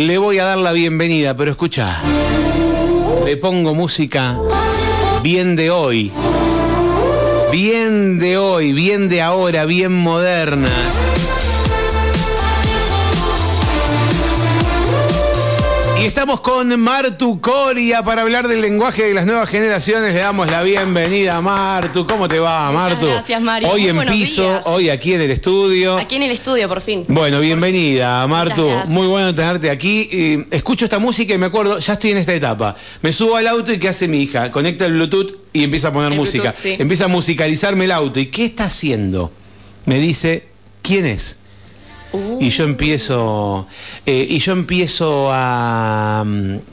le voy a dar la bienvenida, pero escucha, le pongo música bien de hoy, bien de hoy, bien de ahora, bien moderna. Y estamos con Martu Coria para hablar del lenguaje de las nuevas generaciones. Le damos la bienvenida a Martu. ¿Cómo te va, Martu? gracias, Mario. Hoy Muy en buenos piso, días. hoy aquí en el estudio. Aquí en el estudio, por fin. Bueno, bienvenida, Martu. gracias. Muy bueno tenerte aquí. Eh, escucho esta música y me acuerdo, ya estoy en esta etapa. Me subo al auto y ¿qué hace mi hija? Conecta el Bluetooth y empieza a poner El música. Bluetooth, sí. Empieza a musicalizarme el auto. ¿Y qué está haciendo? Me dice, ¿quién es? Uh. Y yo empiezo eh, y yo empiezo a,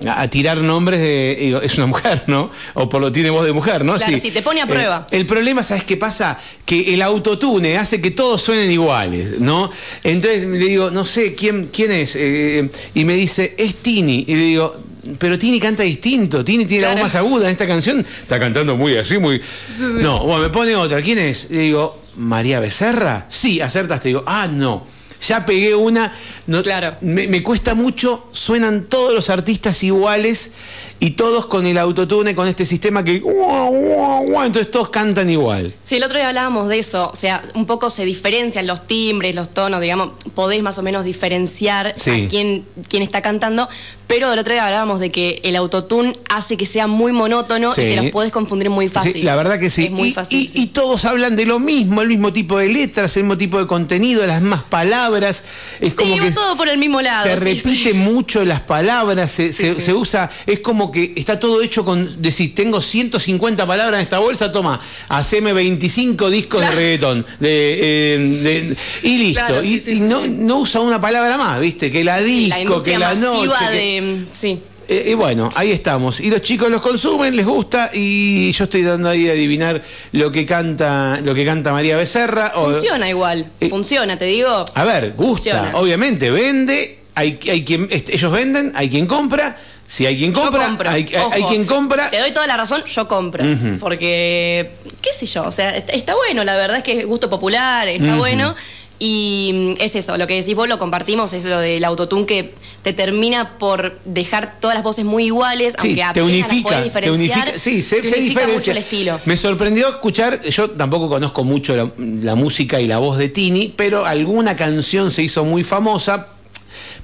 a tirar nombres de digo, es una mujer, ¿no? O por lo tiene voz de mujer, ¿no? Claro, sí, te pone a prueba. el problema, ¿sabes qué pasa? Que el autotune hace que todos suenen iguales, ¿no? Entonces le digo, no sé, ¿quién, quién es? Eh, y me dice, es Tini. Y le digo, pero Tini canta distinto, Tini tiene la voz Claro. más aguda en esta canción. Está cantando muy así, muy... No, bueno, me pone otra. ¿Quién es? Le digo, ¿María Becerra? Sí, acertaste. Digo, ah, no. Ya pegué una. No, Claro. Me, me cuesta mucho, suenan todos los artistas iguales y todos con el autotune, con este sistema que... guau, guau, guau, entonces todos cantan igual. Sí, el otro día hablábamos de eso. O sea, un poco se diferencian los timbres, los tonos, digamos. Podés más o menos diferenciar Sí. a quién, quién está cantando. Pero el otro día hablábamos de que el autotune hace que sea muy monótono Sí. y que los podés confundir muy fácil. Sí, la verdad que sí. Es muy y, fácil. y- sí. y todos hablan de lo mismo, el mismo tipo de letras, el mismo tipo de contenido, las mismas palabras. Es como que todo por el mismo lado, Se repite mucho las palabras, se, se- sí. se usa, es como que está todo hecho con, decís, tengo 150 palabras en esta bolsa, toma, haceme 25 discos de reggaetón. De, eh, de- y listo. Claro, y no, usa una palabra más, ¿viste? Que la disco, la que la noche. que- de. Sí. eh, y bueno, ahí estamos. Y los chicos los consumen, les gusta, y yo estoy dando ahí a adivinar lo que canta, lo que canta María Becerra. o- Funciona igual. Eh, Funciona, te digo. a ver, gusta, Funciona. obviamente, vende, hay, hay quien, est- ellos venden, hay quien compra, si hay quien compra, hay, hay- Ojo, hay quien compra. Te doy toda la razón, yo compro. Porque, qué sé yo, o sea, está, está bueno, la verdad es que es gusto popular, está bueno. Y es eso, lo que decís vos lo compartimos, es lo del autotune que te termina por dejar todas las voces muy iguales, Sí, aunque te las unifica, podés te unifica, sí, se, te se unifica diferencia. mucho el estilo. Me sorprendió escuchar, yo tampoco conozco mucho la, la música y la voz de Tini, pero alguna canción se hizo muy famosa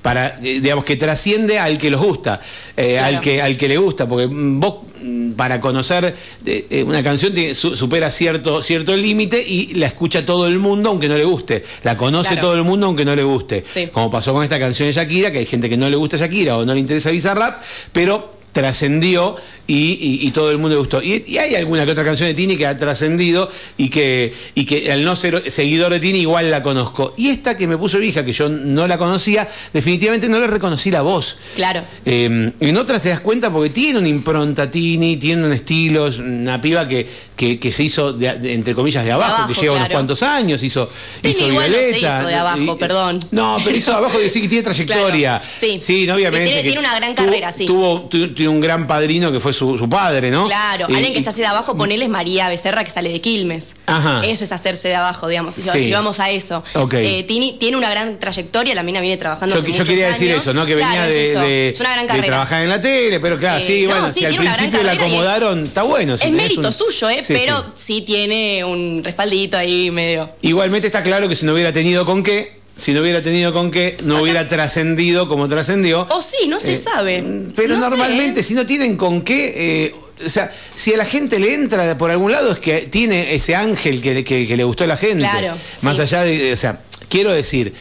para, eh, digamos, que trasciende al que los gusta, eh, Claro. al, que, al que le gusta, porque mm, vos mm, para conocer eh, eh, una canción tiene- su- supera cierto, cierto límite y la escucha todo el mundo aunque no le guste, la conoce Claro. todo el mundo aunque no le guste, Sí. como pasó con esta canción de Shakira, que hay gente que no le gusta Shakira o no le interesa Bizarrap, pero trascendió y, y- y todo el mundo le gustó. Y, y hay alguna que otra canción de Tini que ha trascendido y que, y que al no ser seguidor de Tini igual la conozco. Y esta que me puso mi hija, que yo no la conocía, definitivamente no le reconocí la voz. Claro. Eh, en otras te das cuenta porque tiene una impronta Tini, tiene un estilo, es una piba que, que, que se hizo, de- de- entre comillas, de abajo, abajo, que lleva unos cuantos años, hizo, Tini hizo igual no se Violeta. hizo de abajo, y- perdón. No, pero hizo de abajo de decir que tiene trayectoria. Claro, sí. no, obviamente. Que tiene- que tiene una gran tuvo- carrera, sí. Tuvo, tu- tiene un gran padrino que fue su, su padre, ¿no? Claro, alguien que se hace de abajo, ponele es María Becerra, que sale de Quilmes. Ajá. Eso es hacerse de abajo, digamos. Si Sí. llevamos a eso. Ok. Eh, Tini tiene una gran trayectoria, la mina viene trabajando Yo, hace yo quería decir eso, ¿no? Que Claro, venía es de, de- Es una gran de carrera. trabajar en la tele, pero claro, Eh, sí, no, bueno, sí, si al principio la acomodaron, está bueno. Es mérito suyo, ¿eh? Sí, pero sí. sí. tiene un respaldito ahí medio. Igualmente está claro que si no hubiera tenido con qué, si no hubiera tenido con qué, no hubiera trascendido como trascendió. O sí, no se Eh, sabe. Pero No normalmente, ¿eh? si no tienen con qué, eh, o sea, si a la gente le entra por algún lado es que tiene ese ángel que, que- que le gustó a la gente. Claro, Más allá de, o sea, quiero decir,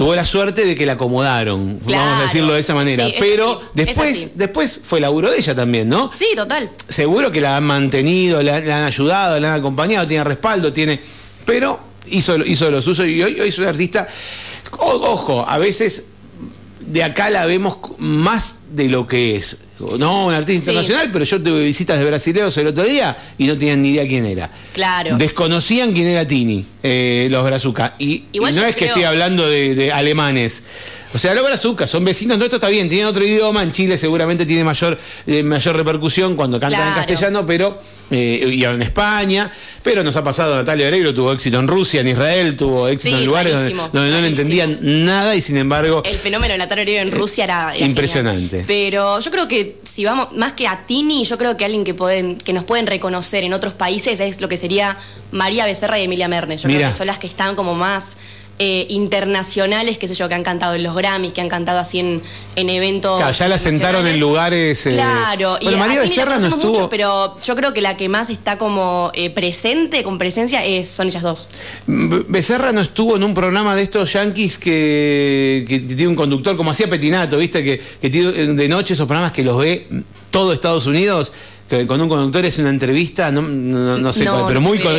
tuvo la suerte de que la acomodaron, vamos a decirlo de esa manera. Sí, pero es después, después fue laburo de ella también, ¿no? Sí, total. seguro que la han mantenido, la, la han ayudado, la han acompañado, tiene respaldo, tiene. Pero hizo, hizo los usos y hoy, hoy es una artista. o- ojo, a veces de acá la vemos más de lo que es. No, un artista Sí. internacional, pero yo tuve visitas de brasileños el otro día y no tenían ni idea quién era. Claro. Desconocían quién era Tini, eh, los Brazuca. Y, no es que estoy hablando de, de alemanes. O sea, lo brazuca, son vecinos nuestros, está bien, tienen otro idioma, en Chile seguramente tiene mayor, eh, mayor repercusión cuando cantan en castellano, pero, eh, y en España, pero nos ha pasado, Natalia Oreiro tuvo éxito en Rusia, en Israel, tuvo éxito Sí, en lugares donde, rarísimo, donde no le entendían nada y sin embargo... El fenómeno de Natalia Oreiro en Rusia era, era Impresionante. genial. Pero yo creo que si vamos, más que a Tini, yo creo que alguien que pueden, que nos pueden reconocer en otros países es lo que sería María Becerra y Emilia Mernes. Yo Mira. creo que son las que están como más eh, internacionales, qué sé yo, que han cantado en los Grammys, que han cantado así en, en eventos. Claro, ya la sentaron en lugares... eh, Claro, bueno, y María Becerra no estuvo... mucho, pero yo creo que la que más está como eh, presente, con presencia, es, son ellas dos. Be- Becerra no estuvo en un programa de estos yankees que, que tiene un conductor, como hacía Petinato, ¿viste? Que, que tiene de noche esos programas que los ve todo Estados Unidos, con un conductor es una entrevista, no, no, no sé No, cuál, pero muy con,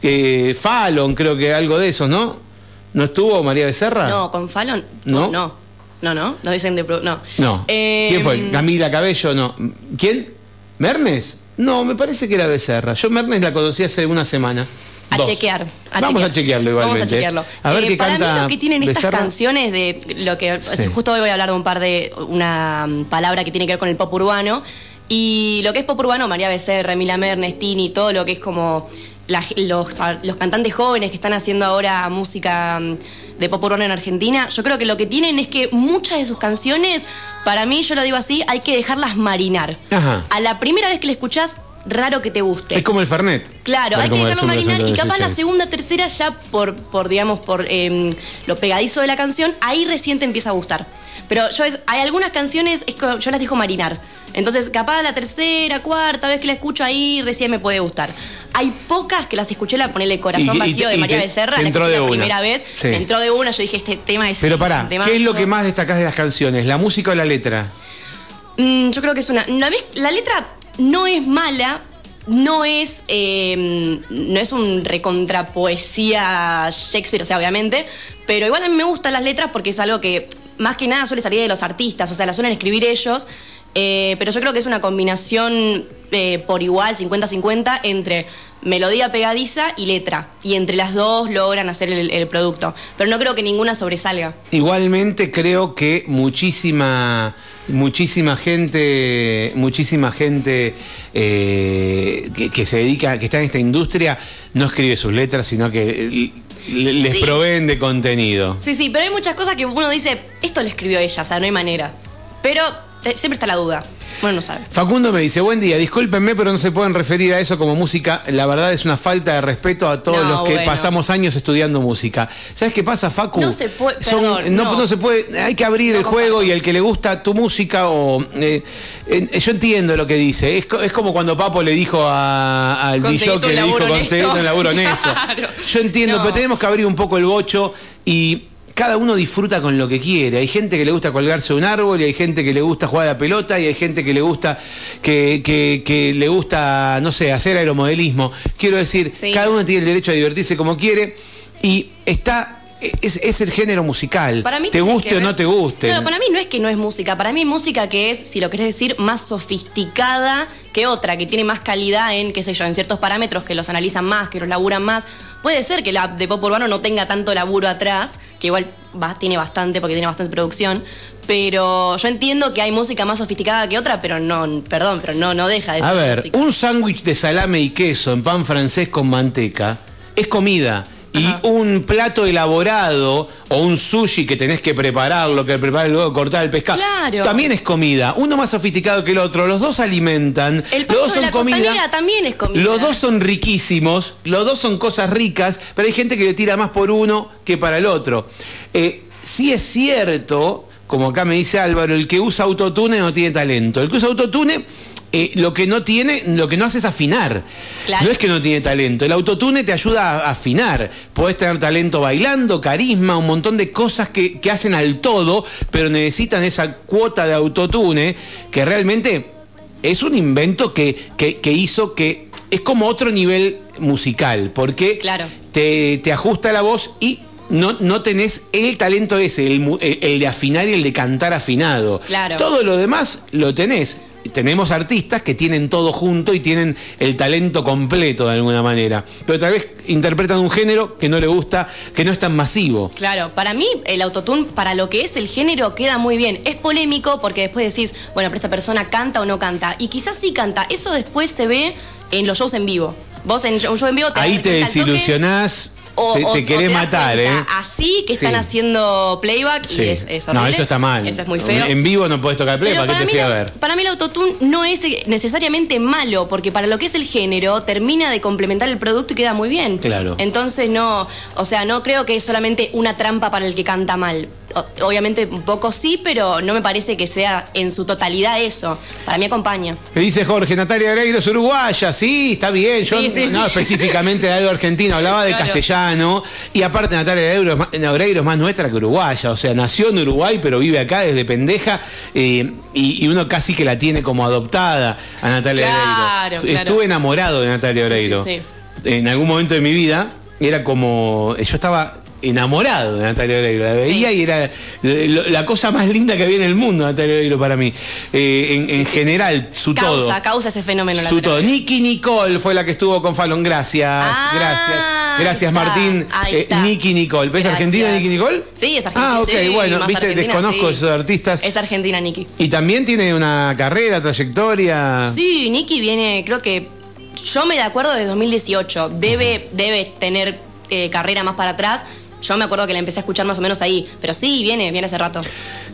que Fallon, creo que algo de esos, ¿no? ¿No estuvo María Becerra? No, con Fallon. ¿No? No, no, no. No dicen de. pro- No. No. Eh, ¿Quién fue? Camila Cabello, no. ¿Quién? ¿Mernes? No, me parece que era Becerra. Yo Mernes la conocí hace una semana. A Dos. chequear. a Vamos chequear. a chequearlo igualmente. Vamos a chequearlo. A ver Eh, qué para canta mí lo que tienen estas canciones de lo que Sí. justo hoy voy a hablar de un par de una mm, palabra que tiene que ver con el pop urbano y lo que es pop urbano María Becerra, Emilia Mernes, Tini, todo lo que es como la- los, los cantantes jóvenes que están haciendo ahora música mm, de pop urbano en Argentina, yo creo que lo que tienen es que muchas de sus canciones, para mí, yo lo digo así, hay que dejarlas marinar. Ajá. A la primera vez que la escuchás, raro que te guste. Es como el Fernet. Claro, hay que dejarlo marinar y capaz la segunda, tercera ya por, por digamos, por eh, lo pegadizo de la canción, ahí recién te empieza a gustar. Pero yo es, hay algunas canciones, es yo las dejo marinar. Entonces, capaz la tercera, cuarta vez que la escucho ahí, recién me puede gustar. Hay pocas que las escuché, la ponele Corazón Y- Vacío y de María te- Becerra, te la entró escuché de la una. primera vez, Sí. me entró de una, yo dije, este tema es Pero pará, ¿qué es lo que más destacás de las canciones? ¿La música o la letra? Mm, yo creo que es una. La letra no es mala, no es. eh, no es un recontra poesía Shakespeare, o sea, obviamente. Pero igual a mí me gustan las letras porque es algo que más que nada suele salir de los artistas, o sea, las suelen escribir ellos. eh, pero yo creo que es una combinación eh, por igual, 50-50, entre melodía pegadiza y letra. Y entre las dos logran hacer el producto. Pero no creo que ninguna sobresalga. Igualmente creo que muchísima muchísima gente muchísima gente eh, que, que se dedica que está en esta industria no escribe sus letras sino que le- les Sí. proveen de contenido Sí, sí, pero hay muchas cosas que uno dice, esto lo escribió ella, o sea, no hay manera. Pero eh, siempre está la duda. Bueno, no sabe. Facundo me dice, buen día, discúlpenme, pero no se pueden referir a eso como música. La verdad es una falta de respeto a todos No, los que bueno. pasamos años estudiando música. ¿Sabes qué pasa, Facu? No se puede- Son- perdón, no, no. no se puede, hay que abrir el juego comparto. y el que le gusta tu música o... eh, eh, yo entiendo lo que dice. Es, co- es como cuando Papo le dijo a- al DJ que le dijo, honesto". un laburo honesto. Claro. Yo entiendo, pero tenemos que abrir un poco el bocho y cada uno disfruta con lo que quiere. Hay gente que le gusta colgarse un árbol y hay gente que le gusta jugar a la pelota y hay gente que le gusta que, que- que le gusta, no sé, hacer aeromodelismo. Quiero decir, Sí. cada uno tiene el derecho a divertirse como quiere y está es, es el género musical. Para mí te guste o no te guste. Claro, para mí no es que no es música. Para mí música que es, si lo querés decir, más sofisticada que otra, que tiene más calidad en, qué sé yo, en ciertos parámetros que los analizan más, que los laburan más. Puede ser que la de pop urbano no tenga tanto laburo atrás, que igual va- tiene bastante porque tiene bastante producción. Pero yo entiendo que hay música más sofisticada que otra, pero no, perdón, pero no, no deja de A ser ver, música. un sándwich de salame y queso en pan francés con manteca es comida. Y Ajá. un plato elaborado o un sushi que tenés que prepararlo, que preparar luego cortar el pescado, Claro. también es comida. Uno más sofisticado que el otro, los dos alimentan, El los dos de son la comida. también es comida. Los dos son riquísimos, los dos son cosas ricas, pero hay gente que le tira más por uno que para el otro. Eh, sí es cierto, como acá me dice Álvaro, el que usa autotune no tiene talento. El que usa autotune eh, lo que no tiene, lo que no hace es afinar. Claro. No es que no tiene talento. El autotune te ayuda a afinar. Podés tener talento bailando, carisma, un montón de cosas que, que hacen al todo, pero necesitan esa cuota de autotune que realmente es un invento que, que, que hizo que. Es como otro nivel musical, porque Claro. te, te ajusta la voz y. No, no tenés el talento ese, el, de afinar y el de cantar afinado. Claro. Todo lo demás lo tenés. Tenemos artistas que tienen todo junto y tienen el talento completo de alguna manera. Pero tal vez interpretan un género que no le gusta, que no es tan masivo. Claro, para mí el autotune, para lo que es el género, queda muy bien. Es polémico porque después decís, bueno, pero esta persona canta o no canta. Y quizás sí canta. Eso después se ve en los shows en vivo. Vos en un show en vivo te Ahí te desilusionás te, querés matar, ¿eh? Así que están haciendo playback y es, horrible. No, eso está mal. Eso es muy feo. En vivo no puedes tocar playback, ¿qué te fui a ver? Para mí el autotune no es necesariamente malo, porque para lo que es el género, termina de complementar el producto y queda muy bien. Claro. Entonces no, o sea, no creo que es solamente una trampa para el que canta mal obviamente un poco sí, pero no me parece que sea en su totalidad eso. Para mí acompaña. Me dice Jorge, Natalia Oreiro es uruguaya, sí, está bien. Yo no específicamente de algo argentino, hablaba de castellano. Y aparte Natalia Oreiro es, más, nuestra que uruguaya. O sea, nació en Uruguay, pero vive acá desde pendeja. Eh, y, uno casi que la tiene como adoptada a Natalia Oreiro. Estuve enamorado de Natalia Oreiro. En algún momento de mi vida era como. Yo estaba enamorado de Natalia Oreiro. La veía y era la cosa más linda que había en el mundo, Natalia Oreiro, para mí. Eh, en, general, su todo. Causa, causa ese fenómeno. Su todo. Nicky Nicole fue la que estuvo con Fallon. Gracias, ah, gracias. Gracias, Martín. Eh, Nicky Nicole. ¿Es argentina Nicky Nicole? Sí, es argentina. Ah, ok, bueno, viste, desconozco esos artistas. Es argentina, Nicky. Y también tiene una carrera, trayectoria. Sí, Nicky viene, creo que. Yo me de acuerdo de 2018. Debe, debe tener eh, carrera más para atrás yo me acuerdo que la empecé a escuchar más o menos ahí. Pero sí, viene, viene hace rato.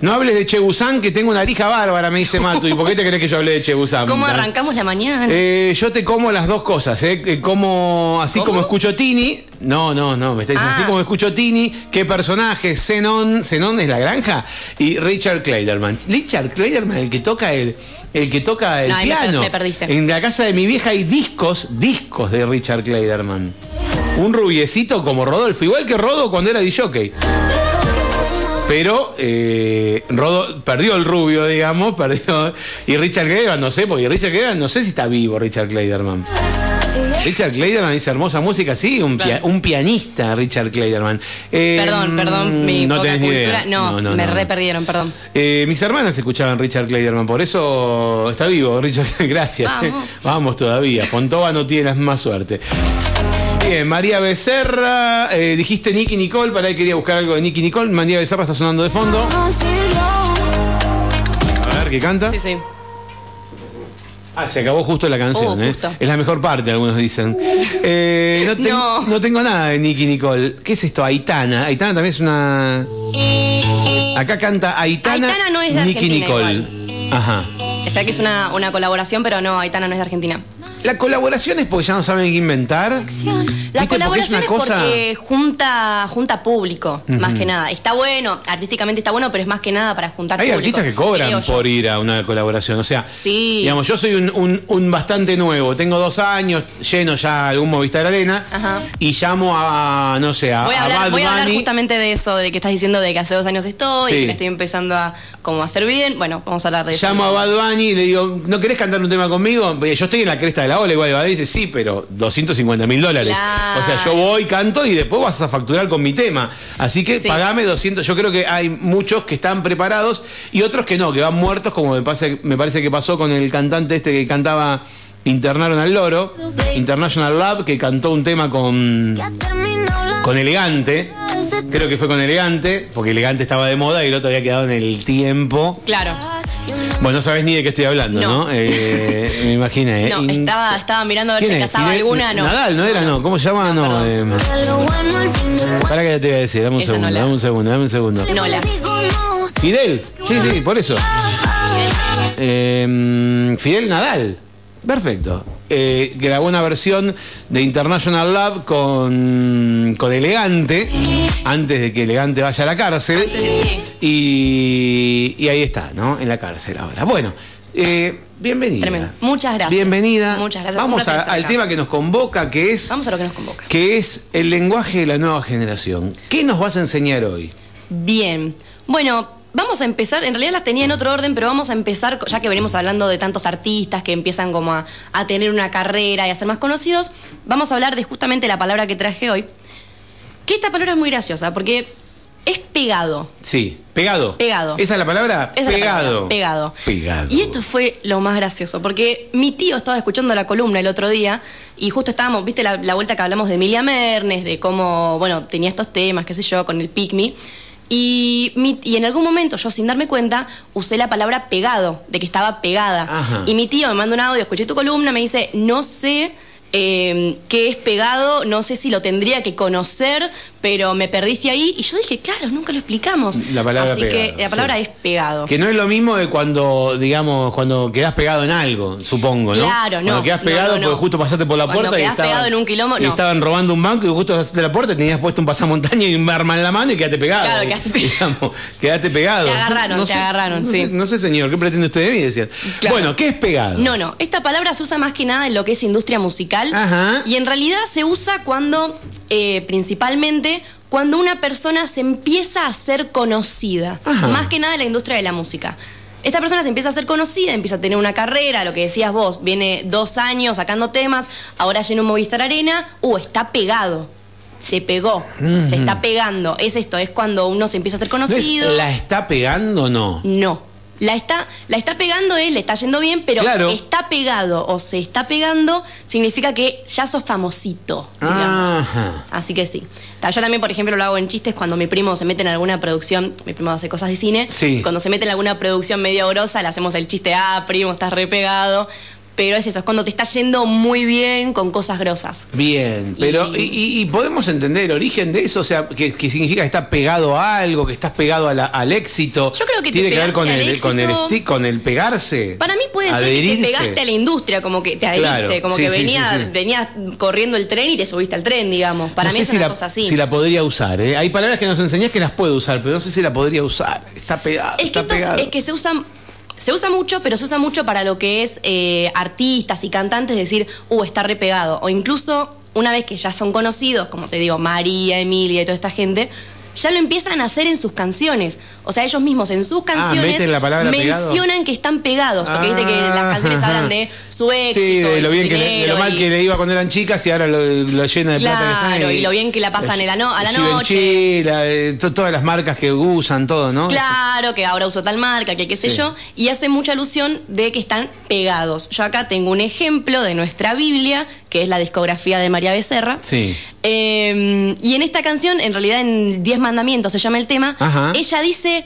No hables de Chebusán, que tengo una lija bárbara, me dice Matu. ¿Y por qué te crees que yo hablé de Chebusán? ¿Cómo arrancamos la mañana? Eh, yo te como las dos cosas, ¿eh? Como, así como escucho Tini. No, no, no, me está diciendo así ah. como escucho Tini. ¿Qué personaje? Zenon. Zenon es la granja. Y Richard Kleiderman. Richard Kleiderman, el que toca el el que toca el piano. En la casa de mi vieja hay discos, discos de Richard Kleiderman un rubiecito como Rodolfo, igual que Rodo cuando era DJ. Pero eh, Rodo perdió el rubio, digamos, perdió. Y Richard Kleiderman, no sé, porque Richard Kleiderman, no sé si está vivo Richard Kleiderman. Richard Kleiderman dice hermosa música, sí, un, pianista, Richard Kleiderman. perdón, em, perdón, mi no poca cultura. No, me re perdieron, perdón. Eh, mis hermanas escuchaban Richard Kleiderman, por eso está vivo Richard. Gracias. Vamos, eh. Vamos todavía. Fontova no tiene más suerte. Bien, María Becerra, eh, dijiste Nicky Nicole, para ahí quería buscar algo de Nicky Nicole. María Becerra está sonando de fondo. A ver, ¿qué canta? Sí, sí. Ah, se acabó justo la canción, oh, ¿eh? Es la mejor parte, algunos dicen. Eh, no, tengo nada de Nicky Nicole. ¿Qué es esto? Aitana. Aitana también es una. Acá canta Aitana. Aitana no es de Nicky Nicole. Ajá. O sea que es una, una colaboración, pero no, Aitana no es de Argentina. La colaboración es porque ya no saben qué inventar. La colaboración es, porque junta, junta público, más que nada. Está bueno, artísticamente está bueno, pero es más que nada para juntar Hay público. Hay artistas que cobran por ir a una colaboración. O sea, digamos, yo soy un, bastante nuevo. Tengo dos años, lleno ya algún Movistar Arena. Y llamo a, no sé, a, voy a hablar, voy a hablar justamente de eso, de que estás diciendo de que hace dos años estoy y que estoy empezando a como hacer bien. Bueno, vamos a hablar de eso. Llamo a Bad Bunny y le digo, ¿no querés cantar un tema conmigo? Yo estoy en la cresta de la ola, igual dice, sí, pero 250 mil dólares. O sea, yo voy, canto y después vas a facturar con mi tema. Así que pagame 200. Yo creo que hay muchos que están preparados y otros que no, que van muertos, como me, me parece que pasó con el cantante este que cantaba Internaron al Loro, International Love, que cantó un tema con, con Elegante. Creo que fue con Elegante, porque Elegante estaba de moda y el otro había quedado en el tiempo. Claro. Bueno, no sabes ni de qué estoy hablando, ¿no? Eh, me imaginé. ¿eh? No, estaba, estaba mirando a ver si casaba alguna, no. Nadal, ¿no era? No. ¿Cómo se llama? No. Eh, para que ya te voy a decir, dame un segundo, dame un segundo, dame un segundo. Nola. Fidel, sí, sí, por eso. Eh, Fidel Nadal. Perfecto. Eh, grabó una versión de International Love con, con Elegante, antes de que Elegante vaya a la cárcel. Y, y, ahí está, ¿no? En la cárcel ahora. Bueno, eh, bienvenida. Muchas gracias. Bienvenida. Muchas gracias. Vamos al tema que nos convoca, que es. Vamos a lo que nos convoca. Que es el lenguaje de la nueva generación. ¿Qué nos vas a enseñar hoy? Bien. Bueno, Vamos a empezar, en realidad las tenía en otro orden, pero vamos a empezar, ya que venimos hablando de tantos artistas que empiezan como a, tener una carrera y a ser más conocidos, vamos a hablar de justamente la palabra que traje hoy. Que esta palabra es muy graciosa, porque es pegado. Sí, pegado. Pegado. ¿Esa es la palabra? Esa la pegado. palabra, pegado. Pegado. Y esto fue lo más gracioso, porque mi tío estaba escuchando la columna el otro día y justo estábamos, viste la, la vuelta que hablamos de Emilia Mernes, de cómo, bueno, tenía estos temas, qué sé yo, con el Picme. Y, mi- y en algún momento, yo sin darme cuenta, usé la palabra pegado, de que estaba pegada. Ajá. Y mi tío me manda un audio, escuché tu columna, me dice, no sé eh, qué es pegado, no sé si lo tendría que conocer, pero me perdiste ahí. Y yo dije, claro, nunca lo explicamos. La palabra Así pegado, que la palabra sí. es pegado. Que no es lo mismo de cuando, digamos, cuando quedás pegado en algo, supongo, ¿no? Claro, no, Cuando quedás no, pegado no, no. porque justo pasaste por la Cuando puerta y estaban, pegado en un quilombo, y estaban robando un banco y justo pasaste la puerta y tenías puesto un pasamontaña y un arma en la mano y quedaste pegado. Claro, quedaste pegado. Quedaste pegado. Te agarraron, te agarraron, no sí. Sé, no sé, señor, ¿qué pretende usted de mí? Decían. Claro. Bueno, ¿qué es pegado? No, no. Esta palabra se usa más que nada en lo que es industria musical. Ajá. Y en realidad se usa cuando, eh, principalmente, cuando una persona se empieza a ser conocida. Ajá. Más que nada en la industria de la música. Esta persona se empieza a ser conocida, empieza a tener una carrera, lo que decías vos, viene dos años sacando temas, ahora llena un Movistar Arena, uh, está pegado. Se pegó, se está pegando. Es esto, es cuando uno se empieza a ser ¿No es conocido. ¿La está pegando o no? No. La está, la está pegando él, le está yendo bien, pero Claro. está pegado o se está pegando significa que ya sos famosito. Ajá. Así que sí. Yo también, por ejemplo, lo hago en chistes cuando mi primo se mete en alguna producción, mi primo hace cosas de cine, Sí. cuando se mete en alguna producción medio grosa, le hacemos el chiste, ah, primo, estás re pegado. Pero es eso, es cuando te está yendo muy bien con cosas grosas. Bien, pero Y- y, y- y podemos entender el origen de eso? O sea, que, que significa que estás pegado a algo, que estás pegado a la- al éxito. Yo creo que te tiene que ver con el, al con el éxito. stick, con el pegarse. Para mí puede ser que te adherirse. pegaste a la industria, como que te adheriste, Claro, como sí, que sí, venía, sí, sí. venías corriendo el tren y te subiste al tren, digamos. Para No mí es si una la, cosa así. si la podría usar. ¿eh? Hay palabras que nos enseñás que las puedo usar, pero no sé si la podría usar. Está pegado. Es que, está esto es- pegado. es que se usa, se usa mucho, pero se usa mucho para lo que es eh, artistas y cantantes, decir, uh, está repegado. O incluso una vez que ya son conocidos, como te digo, María, Emilia y toda esta gente, ya lo empiezan a hacer en sus canciones. O sea, ellos mismos en sus canciones Ah, la pegado. mencionan que están pegados. Porque viste que las canciones Ah, hablan de su éxito. Sí, de lo, bien que le- de lo dinero mal y- que le iba cuando eran chicas y ahora lo, lo llena de plata que. Claro, y lo bien que la pasan no- a la noche. La- eh, to- todas las marcas que usan, todo, ¿no? Claro, que ahora uso tal marca, que qué sé Sí. yo, y hace mucha alusión de que están pegados. Yo acá tengo un ejemplo de nuestra Biblia, que es la discografía de María Becerra. Sí. Eh, y en esta canción, en realidad en Diez Mandamientos se llama el tema, Ajá. ella dice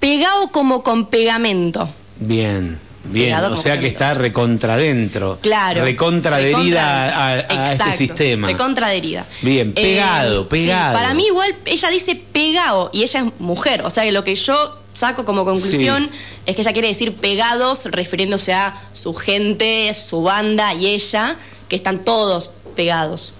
pegado como con pegamento. Bien, bien. O sea que está recontra dentro. Claro. Recontra adherida a, a- Exacto, este sistema. Recontra adherida. Bien, pegado, sí, pegado. para mí igual, ella dice pegado y ella es mujer. O sea que lo que yo saco como conclusión Sí. es que ella quiere decir pegados refiriéndose a su gente, su banda y ella, que están todos pegados.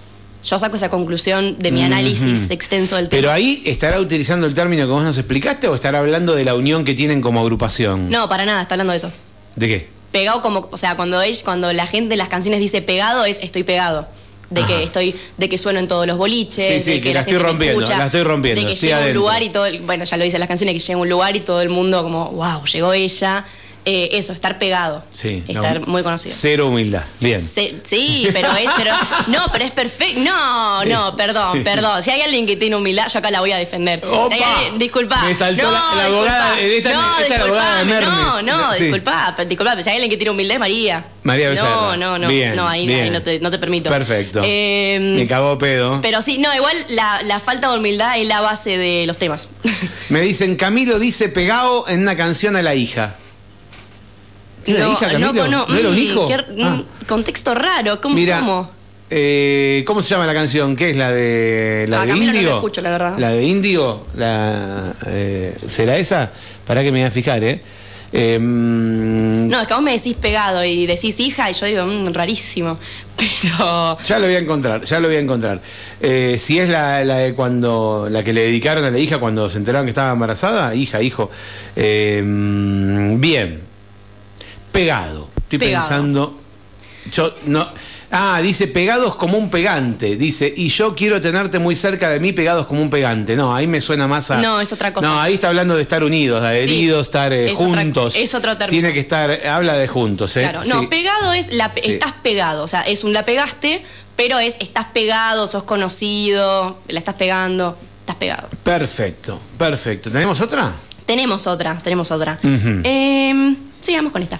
Yo saco esa conclusión de mi análisis extenso del tema. Pero ahí estará utilizando el término que vos nos explicaste o estará hablando de la unión que tienen como agrupación. No, para nada, está hablando de eso. ¿De qué? Pegado como, o sea, cuando ella, cuando la gente en las canciones dice pegado es estoy pegado. De Ajá. que estoy, de que sueno en todos los boliches, Sí, sí, de que la estoy rompiendo, escucha, la estoy rompiendo, de que llega a un lugar y todo, el- bueno, ya lo dicen las canciones, que llega a un lugar y todo el mundo como, wow, llegó ella. Eh, eso, estar pegado. Sí. Estar no, muy conocido. Cero humildad. Bien. Se- sí, pero es, pero, no, pero es perfecto. No, no, perdón, Sí. perdón. Si hay alguien que tiene humildad, yo acá la voy a defender. Opa. Si hay alguien- disculpa. Me saltó no, la- la abogada, disculpa. esta- no, esta es la abogada de disculpame. No, no, Sí. disculpa, disculpa, si hay alguien que tiene humildad es María. María Becerra. No, no, no. Bien, no, ahí, bien. ahí no, te, no te permito. Perfecto. Eh, Me cagó pedo. pero sí, no, igual la, la falta de humildad es la base de los temas. Me dicen, Camilo dice pegado en una canción a la hija. ¿Tiene no, hija, Camilo? no, no, era un mm, hijo? qué- Ah. mm, Contexto raro, ¿cómo? Mira, cómo? eh, ¿cómo se llama la canción? ¿Qué es la de la Ah, de Camilo no la escucho, la verdad. La de Índigo, la eh, ¿será esa? Para que me voy a fijar, ¿eh? Eh, mm, No, es que vos me decís pegado y decís hija y yo digo, "Mm, rarísimo. Pero. Ya lo voy a encontrar, ya lo voy a encontrar. Eh, si es la, la de cuando la que le dedicaron a la hija cuando se enteraron que estaba embarazada, hija, hijo. Mm, bien. Pegado. Estoy Pegado. pensando. Yo no. Ah, dice pegados como un pegante. Dice, y yo quiero tenerte muy cerca de mí, pegados como un pegante. No, ahí me suena más a. No, es otra cosa. No, ahí está hablando de estar unidos, de adheridos, estar eh, es otra- juntos. es otro término. Tiene que estar, habla de juntos, ¿eh? Claro, no, Sí. pegado es la, Sí. estás pegado, o sea, es un la pegaste, pero es estás pegado, sos conocido, la estás pegando, estás pegado. Perfecto, perfecto. ¿Tenemos otra? Tenemos otra, tenemos otra. Eh, sigamos con esta.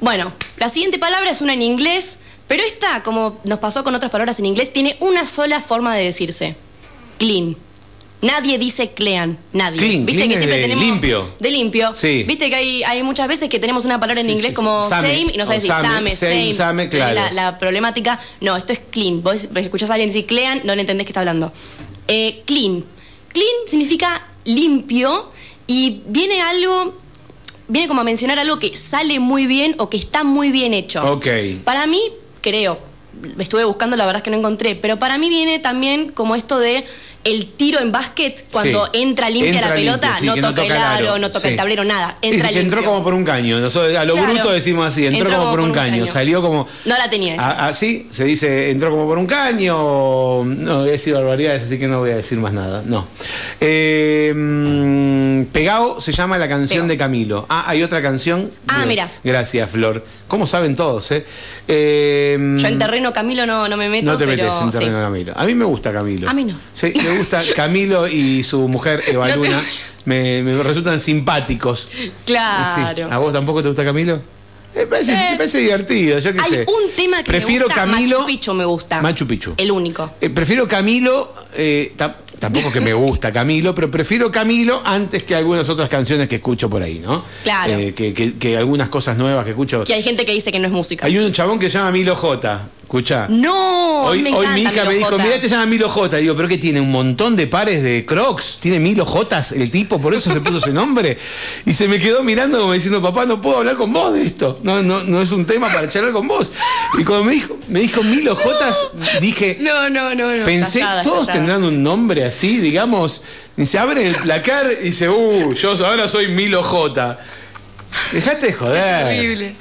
Bueno, la siguiente palabra es una en inglés, pero esta, como nos pasó con otras palabras en inglés, tiene una sola forma de decirse. Clean. Nadie dice clean, nadie. Clean, clean es de limpio. De limpio. Sí. Viste que hay, hay muchas veces que tenemos una palabra en Sí, inglés sí, como. Same, same y no sabes si same, same, same, claro. La, la problemática, no, esto es clean. Vos escuchás a alguien decir clean, no le entendés qué está hablando. Eh, clean. Clean significa limpio y viene algo, viene como a mencionar algo que sale muy bien o que está muy bien hecho. Ok. Para mí, creo, estuve buscando, la verdad es que no encontré, pero para mí viene también como esto de el tiro en básquet cuando Sí. entra limpia Entra la pelota, limpio, sí, no toca el aro, no toca sí. el tablero, nada, entra entró como por un caño. Nosotros a lo Claro. bruto decimos así, entró, como por un caño. Salió como. No la tenía esa. Así se dice, entró como por un caño. No voy a decir barbaridades, así que no voy a decir más nada. No. Eh, Pegao se llama la canción Pegao. de Camilo. Ah, hay otra canción. Ah, mira. Gracias, Flor. ¿Cómo saben todos, eh? Eh, Yo en terreno Camilo no, no me meto, no te pero metes en terreno Camilo. A mí me gusta Camilo. A mí no. Sí, me gusta Camilo y su mujer Eva No te- Luna. Me, me resultan simpáticos. Claro. Sí. ¿A vos tampoco te gusta Camilo? Me parece, Eh, me parece divertido, yo qué Hay sé. un tema que Prefiero me gusta, Camilo. Machu Picchu me gusta. Machu Picchu. El único. Eh, prefiero Camilo, eh, tam- tampoco que me gusta Camilo, pero prefiero Camilo antes que algunas otras canciones que escucho por ahí, ¿no? Claro. Que, que- que algunas cosas nuevas que escucho. Que hay gente que dice que no es música. Hay un chabón que se llama Milo J. Escucha. No, Hoy, me hoy mi hija Milo me dijo, J. mira, te llama Milo J. Digo, pero que tiene un montón de pares de crocs, tiene Milo Jotas el tipo, por eso se puso ese nombre. Y se me quedó mirando como diciendo, papá, no puedo hablar con vos de esto. No, no, no es un tema para charlar con vos. Y cuando me dijo, me dijo Milo Jotas, dije, No, no, no, no. pensé, todos tendrán un nombre así, digamos. Y se abre el placar y dice, uh, yo ahora soy Milo J. Dejate de joder. Terrible.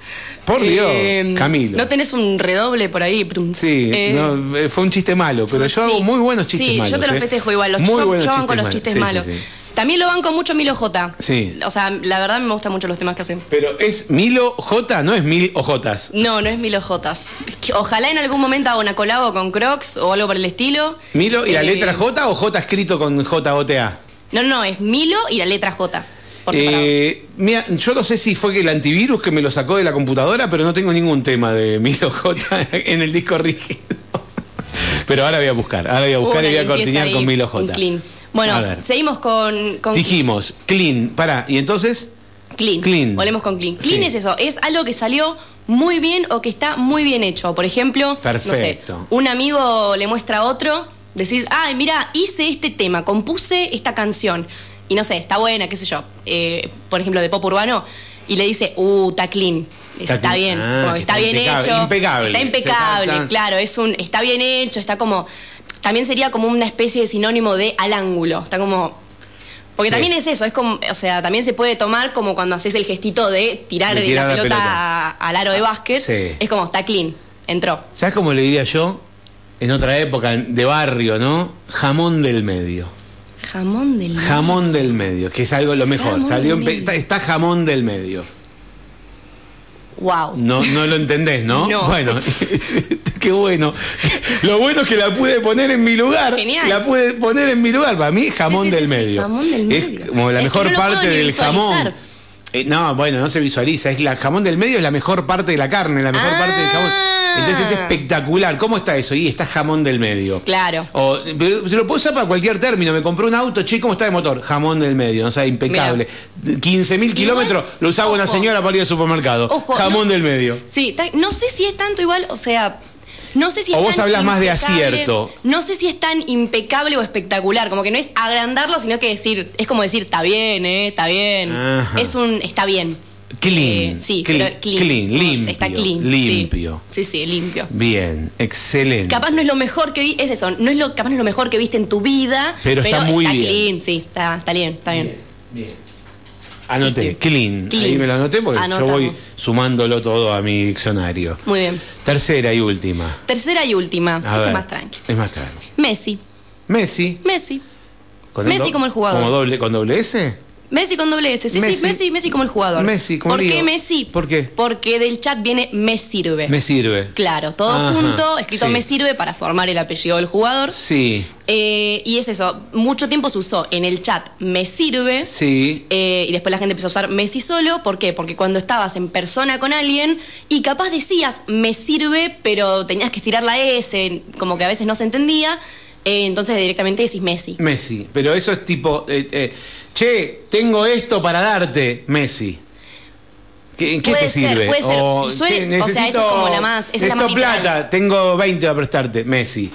Por Dios, Eh, Camilo. ¿No tenés un redoble por ahí? Sí, Eh, no, eh, fue un chiste malo, pero yo sí. hago muy buenos chistes sí, malos. yo te lo ¿eh? festejo igual. Los, muy yo, buenos yo chistes los malos. chistes Sí, sí, malos. sí. También lo banco mucho Milo J. Sí. O sea, la verdad me gustan mucho los temas que hacen. Pero es Milo J, no es Mil Ojotas. No, no es Milo J. Es que Ojalá en algún momento haga una colabo con Crocs o algo por el estilo. Milo y la letra J o J escrito con J-O-T-A. No, no, es Milo y la letra J. Eh, mira, yo no sé si fue que el antivirus que me lo sacó de la computadora, pero no tengo ningún tema de Milo J en el disco rígido. Pero ahora voy a buscar, ahora voy a buscar Una y voy a cortinar con Milo J. clean. Bueno, seguimos con, con Dijimos, clean, pará, y entonces, Clean. Clean. Volvemos con clean. Clean Sí. es eso, es algo que salió muy bien o que está muy bien hecho. Por ejemplo, Perfecto. no sé, un amigo le muestra a otro, decir, ay, mira, hice este tema, compuse esta canción. Y no sé, está buena, qué sé yo. eh, por ejemplo, de pop urbano, y le dice, uh, está clean. Está, bien, Ah, como está, está bien impecable, hecho. impecable. Está impecable, está- claro, es un, está bien hecho, está como. También sería como una especie de sinónimo de al ángulo. Está como. Porque Sí. también es eso, es como, o sea, también se puede tomar como cuando haces el gestito de tirar, De tirar la la pelota, pelota. a- al aro de básquet. Sí. Es como, está clean, entró. ¿sabes cómo le diría yo? En otra época, de barrio, ¿no? Jamón del medio. Jamón del Jamón del medio, que es algo lo mejor. Jamón Salió en del pe- medio. está, está jamón del medio. Wow. No, no lo entendés, ¿no? No. Bueno, qué bueno. Lo bueno es que la pude poner en mi lugar. Genial. La pude poner en mi lugar. Para mí, jamón Sí, sí, del sí, medio. jamón del Es medio. como la Es que mejor no lo puedo parte ni del visualizar. jamón. Eh, no, bueno, no se visualiza. Es la jamón del medio es la mejor parte de la carne, la mejor Ah. parte del jamón. Entonces es espectacular. ¿Cómo está eso? Y está jamón del medio. Claro. O, se lo puedo usar para cualquier término. Me compré un auto, che, ¿cómo está de motor? Jamón del medio, o sea, impecable. 15.000 Igual, kilómetros lo usaba una señora para ir al supermercado. Ojo, jamón no- del medio. Sí, no sé si es tanto igual, o sea, no sé si es O vos tan hablas más de acierto. No sé si es tan impecable o espectacular, como que no es agrandarlo, sino que decir, es como decir, está bien, eh, está bien. Ajá. Es un, está bien. Clean. Eh, sí, clean, pero clean. clean, No, limpio. Está clean. sí. Limpio. Sí, sí, limpio. Bien, excelente. Capaz no es lo mejor que vi, es eso, no es lo, capaz no es lo mejor que viste en tu vida, Pero está muy bien. clean, sí, está, está bien, está bien. Bien. Anoté, Sí, sí. clean. Clean. Ahí me lo anoté porque yo voy sumándolo todo a mi diccionario. Muy bien. Tercera y última. Tercera y última, A esta ver. es más tranqui. Es más tranqui. Messi, Messi. Messi. Messi como el jugador. Como doble, ¿Con doble S? Messi con doble S. Sí, Messi. sí, Messi, Messi como el jugador. Messi, como ¿Por el qué. Messi? ¿Por qué? Porque del chat viene me sirve. Me sirve. Claro, todo Ajá, junto, escrito sí. me sirve para formar el apellido del jugador. Sí, Eh, y es eso, mucho tiempo se usó en el chat me sirve. sí. eh, y después la gente empezó a usar Messi solo. ¿Por qué? Porque cuando estabas en persona con alguien y capaz decías me sirve, pero tenías que estirar la S, como que a veces no se entendía, eh, entonces directamente decís Messi. Messi. Pero eso es tipo, eh, eh, che, tengo esto para darte, Messi. ¿Qué, ¿En qué Puede te ser, sirve? puede ser. O, suele- che, o sea, esa es como la más- esa es la más literal. plata, tengo 20 para prestarte, Messi.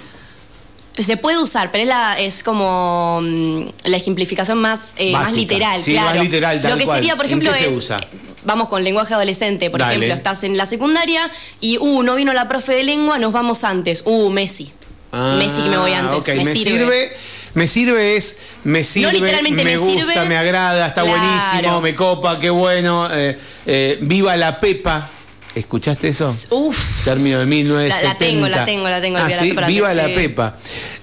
Se puede usar, pero es, la, es como mm, la ejemplificación más, eh, más literal. Sí, claro. más literal, tal Lo que cual. sería, por ¿En ejemplo, qué se es. usa? Vamos con lenguaje adolescente, por Dale. ejemplo, estás en la secundaria y, uh, no vino la profe de lengua, nos vamos antes. Uh, Messi. Messi que me voy antes. Ah, ok, me, me, sirve. sirve. Me sirve es, me sirve, literalmente me, me gusta, sirve. me agrada, está Claro. buenísimo, me copa, qué bueno. eh, eh, viva la Pepa. ¿Escuchaste eso? Uf. Término de 1970. La- la tengo, la tengo, la tengo, Ah, Viva la sí, la viva la. Pepa.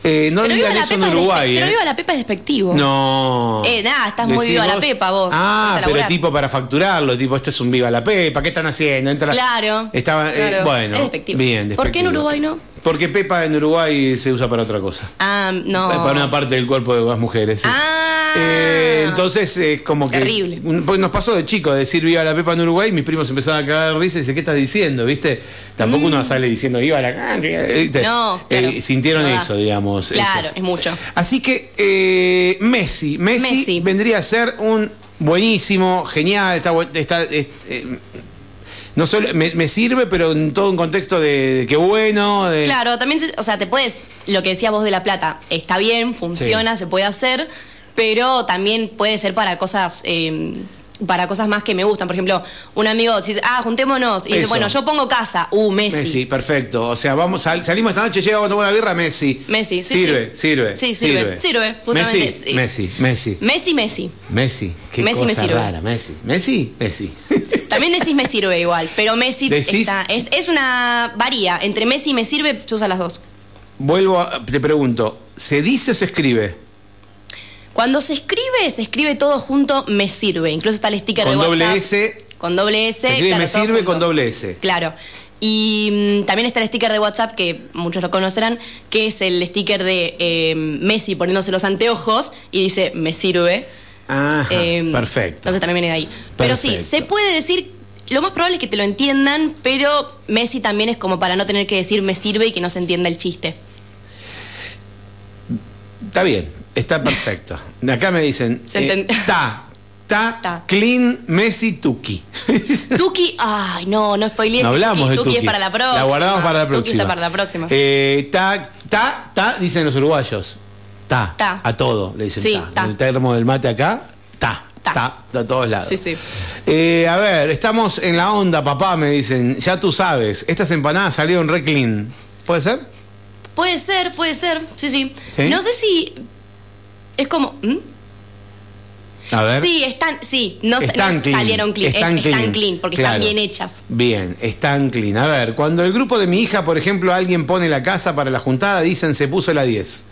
Eh, no Pero digan la eso en Uruguay, despe- ¿eh? Pero viva la Pepa es despectivo. No. Eh, nada, estás muy viva la vos- Pepa, vos. Ah, pero tipo para facturarlo, tipo, esto es un viva la Pepa, ¿qué están haciendo? Entra- Claro, Estaba, eh, claro. bueno, Es despectivo. bien, ¿Por qué en despectivo. Uruguay no? Porque Pepa en Uruguay se usa para otra cosa. Ah, no. Para una parte del cuerpo de las mujeres. sí. Ah. Eh, entonces, es como que. Terrible. un- pues nos pasó de chico decir viva la Pepa en Uruguay, mis primos empezaron a cagar de risa y dice, ¿qué estás diciendo? ¿Viste? Tampoco uno sale diciendo viva la. ¿viste? Mm. No, Eh, sintieron No eso, digamos. Claro, es mucho. Así que eh, Messi, Messi, Messi. vendría a ser un buenísimo, genial, está, eh, eh, no solo me, me sirve, pero en todo un contexto de, de que bueno, de, Claro, también, o sea, te puedes, lo que decías vos de La Plata, está bien, funciona, se puede hacer, pero también puede ser para cosas, eh, para cosas más que me gustan. Por ejemplo, un amigo dice, ah, juntémonos, y dice, bueno, yo pongo casa, uh, Messi. Messi, perfecto. O sea, vamos sal- salimos esta noche, llegamos a tomar una birra, Messi. Messi, sí, sirve, sí. sirve. Sí, sirve, sirve, justamente, Messi, sí. Messi, Messi, Messi, Messi. Messi. Qué Messi me sirve. rara, Messi. Messi, Messi. También decís me sirve igual, pero Messi Decís- está, es, es una varía. Entre Messi y me sirve, se usan las dos. Vuelvo, a, te pregunto, ¿se dice o se escribe? Cuando se escribe, se escribe todo junto, me sirve. Incluso está el sticker Con de doble WhatsApp. S. Con doble S. Se claro, me sirve con doble S. Claro. Y mm, también está el sticker de WhatsApp, que muchos lo conocerán, que es el sticker de eh, Messi poniéndose los anteojos y dice, me sirve. Ajá, Eh, perfecto. Entonces también viene de ahí. Pero sí, se puede decir, lo más probable es que te lo entiendan, pero Messi también es como para no tener que decir me sirve y que no se entienda el chiste. Está bien, está perfecto. De acá me dicen, eh, ta, ta, Ta. clean, Messi, Tuki. Tuki, ay, no, no spoilees. No hablamos de Tuki Tuki. es para la próxima. La guardamos para la Tuki próxima. está para la próxima. Eh, ta, ta, ta, dicen los uruguayos. Ta. Ta. A todo le dicen Sí, ta. ta. En el termo del mate acá, ta. Ta. Ta. Ta, a todos lados. Sí, sí. Eh, a ver, estamos en la onda, papá, me dicen. Ya tú sabes, estas empanadas salieron re clean. ¿Puede ser? Puede ser, puede ser. Sí, sí. ¿Sí? No sé si. Es como. ¿hmm? A ver. Sí, están. Sí, no, Están no clean. salieron clean. Están Es- clean. clean, porque Claro. están bien hechas. Bien, están clean. A ver, cuando el grupo de mi hija, por ejemplo, alguien pone la casa para la juntada, dicen se puso la 10.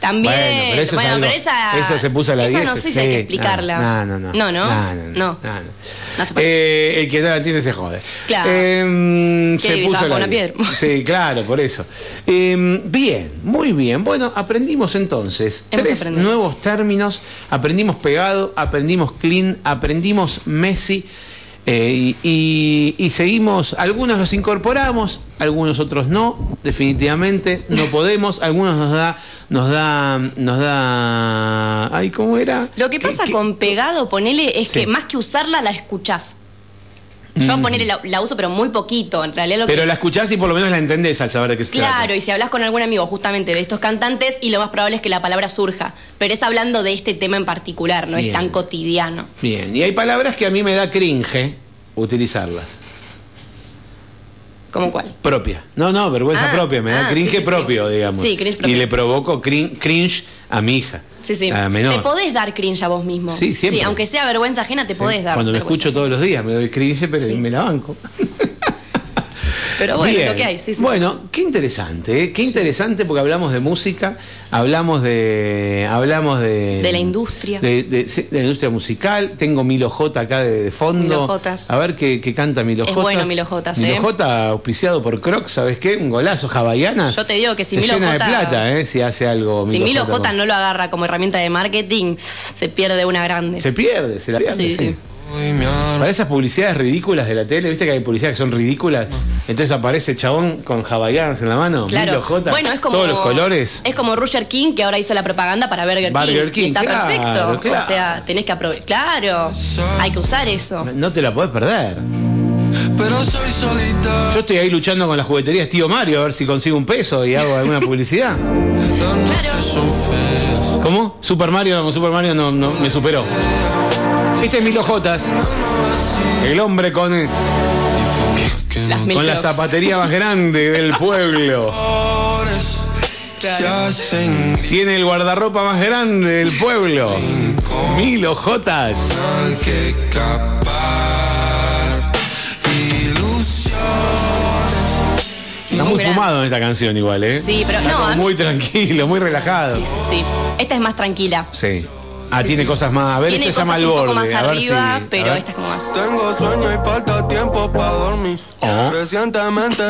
También. Bueno, pero eso es algo- esa. esa se puso a la esa 10. no sé si sí. hay que explicarla. No, no, no. No, no. No, no, No. no, no. No se puede. Eh, el que no la entiende se jode. Claro. Eh, ¿Qué se puso la una 10. piedra? Sí, claro, por eso. Eh, bien, muy bien. Bueno, aprendimos entonces Hemos tres aprendido. nuevos términos. Aprendimos pegado, aprendimos clean, aprendimos Messi. eh, y, y- seguimos, algunos los incorporamos, algunos otros no, definitivamente, no podemos, algunos nos da, nos da, nos da, ay, ¿cómo era? Lo que pasa ¿Qué- con pegado, ponele, es Sí. que más que usarla, la escuchás. Yo ponele la, la uso, pero muy poquito. En realidad lo que. Pero la escuchás y por lo menos la entendés al saber de qué se trata. Claro, y si hablas con algún amigo justamente de estos cantantes, y lo más probable es que la palabra surja. Pero es hablando de este tema en particular, no Bien. es tan cotidiano. Bien, y hay palabras que a mí me da cringe utilizarlas. ¿Cómo cuál? Propia. No, no, vergüenza Ah, propia, me da ah, cringe sí, sí, sí. propio, digamos. Sí, cringe propio. Y le provoco crin- cringe a mi hija. Sí, sí. A la menor. Te podés dar cringe a vos mismo. Sí, siempre. aunque sea vergüenza ajena, te Sí, podés dar. Cuando vergüenza escucho todos los días me doy cringe, pero Sí. me la banco. Pero bueno, Bien. lo que hay, sí, sí. Bueno, qué interesante, ¿eh? qué interesante porque hablamos de música, hablamos de. Hablamos de. De la industria. De, de- sí, de la industria musical. Tengo Milo J acá de, de fondo. Milo Jotas. A ver qué, qué canta Milo Es Jotas. bueno Milo Jotas, Milo ¿eh? J auspiciado por Crocs, ¿sabes qué? Un golazo, Havaianas. Yo te digo que si Milo llena J- de plata, ¿eh? Si hace algo. Si Milo J J no lo agarra como herramienta de marketing, se pierde una grande. Se pierde, se la pierde. Sí, sí. Para esas publicidades ridículas de la tele, viste que hay publicidades que son ridículas. Entonces aparece chabón con Havaianas en la mano, Claro. Milo J, bueno, es como todos los colores. Es como Roger King que ahora hizo la propaganda para Burger, Burger King. King, y está claro, perfecto. claro. O sea, tenés que aprovechar. Claro, hay que usar eso. No te la podés perder. Pero soy solita. Yo estoy ahí luchando con las jugueterías Tío Mario a ver si consigo un peso y hago alguna publicidad. Feas. ¿Cómo? Super Mario, con Super Mario no, no me superó. Este es Milo Jotas, el hombre con, Las mil con la zapatería más grande del pueblo. Tiene el guardarropa más grande del pueblo. Milo Jotas. Está muy fumado en esta canción igual, ¿eh? Sí, pero Está no, muy tranquilo, muy relajado. Sí, sí, sí. Esta es más tranquila. Sí. Ah, tiene cosas más. A ver, Tiene este se llama un Borde. poco más a ver arriba, si- pero ver. esta es como más. Tengo sueño y falta tiempo para dormir. Oh. Recientemente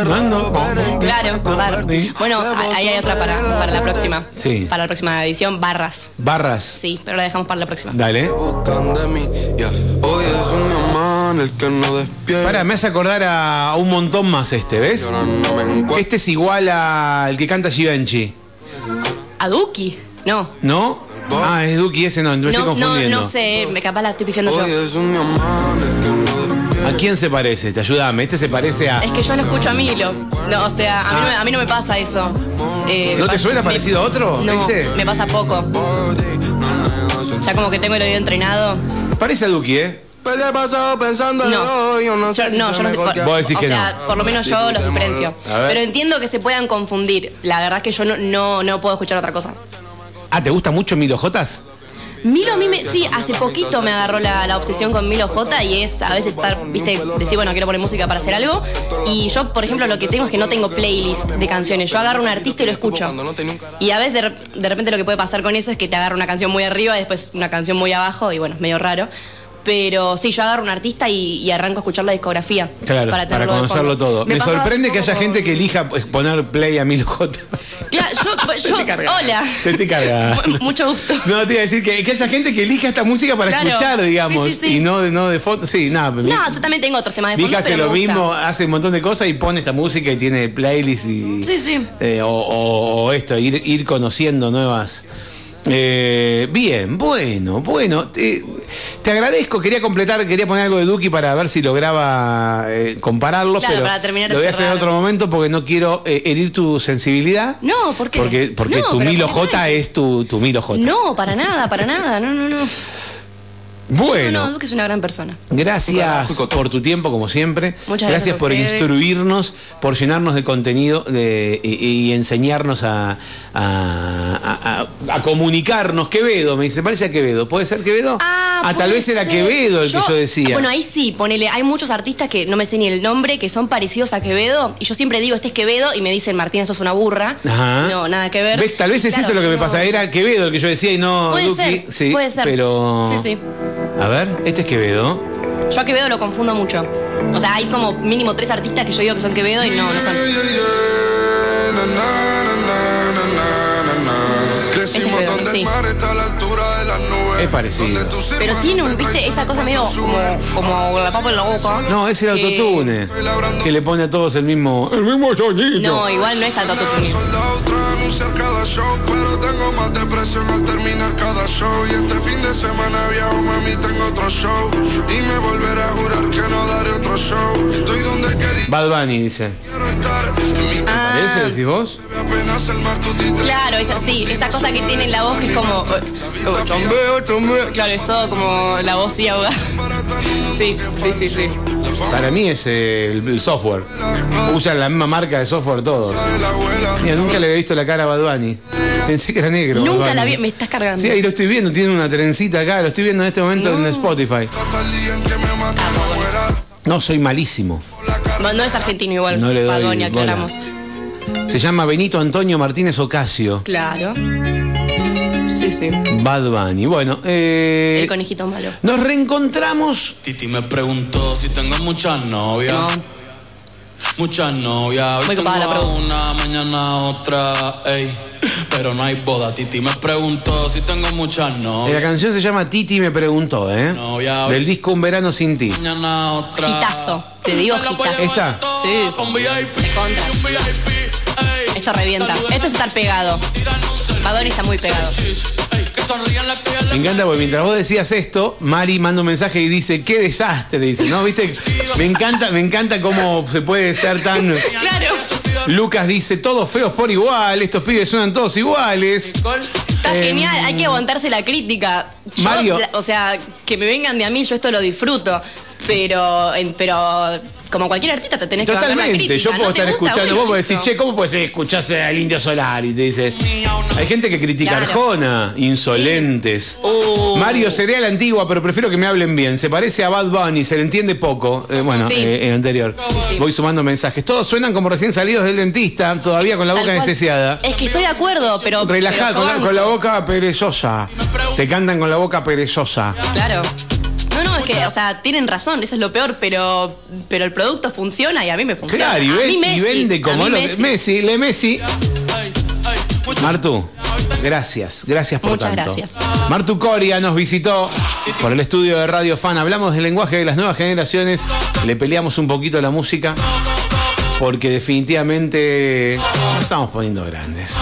Claro, claro. Bueno, ahí hay otra para, para la próxima. Sí. Para la próxima edición, barras. Barras. Sí, pero la dejamos para la próxima. Dale. Buscan de mí, ya. Hoy es un diamante el que no despierta. Para, me hace acordar a un montón más este, ¿ves? Este es igual al que canta Givenchy, ¿A Duki? No. ¿no? Ah, es Duki ese, no, me estoy No, no, confundiendo. no sé, me capaz la estoy pifiando Hoy yo. no. ¿A quién se parece? Te ayúdame. Este se parece a. Es que yo no escucho a Milo. No, o sea, a mí, no, me- a mí no me pasa eso. Eh, ¿No te suena me- parecido a otro? No, ¿Viste? me pasa poco. Ya como que tengo el oído entrenado. Parece a Duki, ¿eh? Pensando No. yo no sé no, yo no Vos decís o que sea, no. por lo menos yo los diferencio. Pero entiendo que se puedan confundir. La verdad es que yo no, no, no puedo escuchar otra cosa. Ah, ¿te gusta mucho Milo Jotas? Milo a mí me, sí, hace poquito me agarró la, la obsesión con Milo J y es a veces estar, viste, decir, bueno, quiero poner música para hacer algo. Y yo, por ejemplo, lo que tengo es que no tengo playlist de canciones. Yo agarro un artista y lo escucho. Y a veces de, de repente lo que puede pasar con eso es que te agarra una canción muy arriba y después una canción muy abajo y bueno, es medio raro. Pero sí, yo agarro un artista y, y arranco a escuchar la discografía. Claro, para, de conocerlo todo. Me, sorprende que haya gente que elija pues, poner play a Milo J. Claro, yo, Te yo cargando. hola. Te estoy cargando. Mu- Mucho gusto. No, te iba a decir que, que haya gente que elija esta música para Claro. escuchar, digamos, Sí, sí, sí. y no, de- no de fondo. Sí, nada. mi- No, yo también tengo otros temas de fondo, hija hace lo mismo, hace un montón de cosas y pone esta música y tiene playlist y. Sí, sí. eh, o, o- o esto, ir, ir conociendo nuevas. Eh, bien, bueno, bueno. Te, te agradezco. Quería completar, quería poner algo de Duki para ver si lograba eh, compararlos, Claro, pero para terminar lo voy a hacer en otro momento porque no quiero eh, herir tu sensibilidad. No, ¿por qué? Porque, porque No, tu Milo. J es tu, tu Milo J. No, para nada, para nada. No, no, no. Bueno. No, no, Duque es una gran persona. Gracias por tu tiempo, como siempre. Muchas gracias a por ustedes. instruirnos, por llenarnos de contenido de, y, y enseñarnos a, a- a- a- comunicarnos. Quevedo, me dice, parece a Quevedo. ¿Puede ser Quevedo? Ah, tal puede vez era ser. Quevedo el que yo decía. Bueno, ahí sí, ponele. Hay muchos artistas que no me sé ni el nombre, que son parecidos a Quevedo. Y yo siempre digo, este es Quevedo, y me dicen, Martín, sos una burra. Ajá. No, nada que ver. ¿Ves? Tal vez Y es claro, eso lo que me no- pasa. Era Quevedo el que yo decía y no Puede Duki. ser, Sí, puede ser. Pero. Sí, sí. A ver, este es Quevedo. Yo a Quevedo lo confundo mucho. O sea, hay como mínimo tres artistas que yo digo que son Quevedo y no, no son. Este, donde sí. el mar está a la altura de las nubes. Es parecido. Pero tiene un, viste, esa cosa medio como, como la papa en la boca. No, es el que- autotune. Que le pone a todos el mismo. El mismo sonido. No, igual no es tanto autotune. Soldado tras anunciar cada show, pero tengo más depresión al terminar cada show. Y este fin de semana viajo, mami, tengo otro show. Y me volveré a jurar que no daré otro show. Estoy donde quería Bad Bunny dice. estar. Ah. ¿Parece? ¿Decís vos? Claro, es así, esa cosa que tiene en la voz que es como. como chombeo, chombeo. Claro, es todo como la voz y ahogada. Sí, sí, sí, sí. Para mí es eh, el, software. Usan la misma marca de software todos. Mira, nunca le había visto la cara a Bad Bunny. Pensé que era negro. Nunca la vi, me estás cargando. Sí, ahí lo estoy viendo, tiene una trencita acá, lo estoy viendo en este momento en Spotify. No soy malísimo. No, no es argentino igual. No le doy Bad Bunny, bola. Se llama Benito Antonio Martínez Ocasio. Claro. Sí, sí. Bad Bunny. Bueno, eh, El conejito malo. nos reencontramos. Titi me preguntó si tengo muchas novias. No. Muchas novias. Hoy Muy tengo a una, mañana otra. Ey. Pero no hay boda. Titi me preguntó si tengo muchas Eh, La novias. canción se llama Titi me preguntó, ¿eh? Novia. Del disco Un verano sin ti. Mañana otra. Hitazo. Te digo Me la voy a hitazo. llevar ¿Esta? toda Sí. VIP, un VIP. Esto revienta. Esto es estar pegado. Bad Bunny está muy pegado. Me encanta porque mientras vos decías esto, Mari manda un mensaje y dice, qué desastre, dice, ¿no? ¿Viste? Me encanta, me encanta cómo se puede ser tan... Claro. Lucas dice, todos feos por igual, estos pibes suenan todos iguales. Está genial, hay que aguantarse la crítica. Yo, Mario. la- o sea, que me vengan de a mí, yo esto lo disfruto. Pero, pero como cualquier artista te tenés que bancar la Totalmente, crítica. yo puedo ¿No te estar escuchando, vos podés decir, che, ¿cómo puedes escucharse al Indio Solar? Y te dice, hay gente que critica Claro. Arjona, insolentes. Uh. Mario sería la antigua, pero prefiero que me hablen bien. Se parece a Bad Bunny, se le entiende poco. Eh, bueno, Sí. eh, el anterior. sí. Voy sumando mensajes. Todos suenan como recién salidos del dentista, todavía con la Tal boca cual. anestesiada. Es que estoy de acuerdo, pero. Relajada, con con la boca perezosa. Te cantan con la boca perezosa. Claro. Que, o sea, tienen razón, eso es lo peor, pero, pero el producto funciona y a mí me funciona. Claro, y, vende como lo Messi. Messi, le Messi. Martu, gracias, gracias por Muchas tanto. gracias. Martu Coria nos visitó por el estudio de Radio Fan. Hablamos del lenguaje de las nuevas generaciones, le peleamos un poquito a la música porque definitivamente nos estamos poniendo grandes.